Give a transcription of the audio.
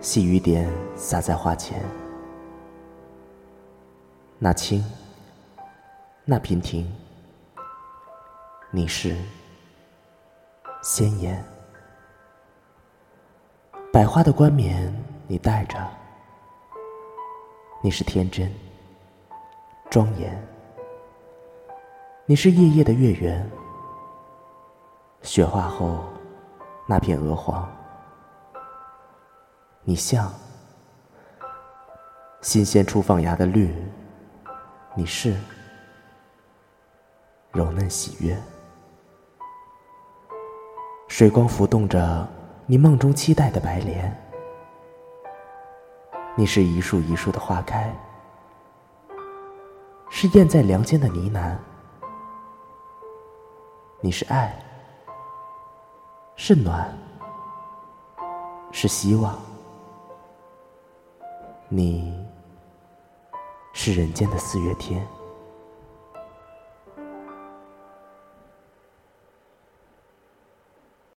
细雨点洒在花前，那青，那娉婷，你是鲜艳。百花的冠冕你戴着，你是天真庄严。你是夜夜的月圆，雪化后那片鹅黄。你像新鲜初放芽的绿，你是柔嫩喜悦，水光浮动着你梦中期待的白莲。你是一树一树的花开，是燕在梁间的呢喃。你是爱，是暖，是希望。你是人间的四月天。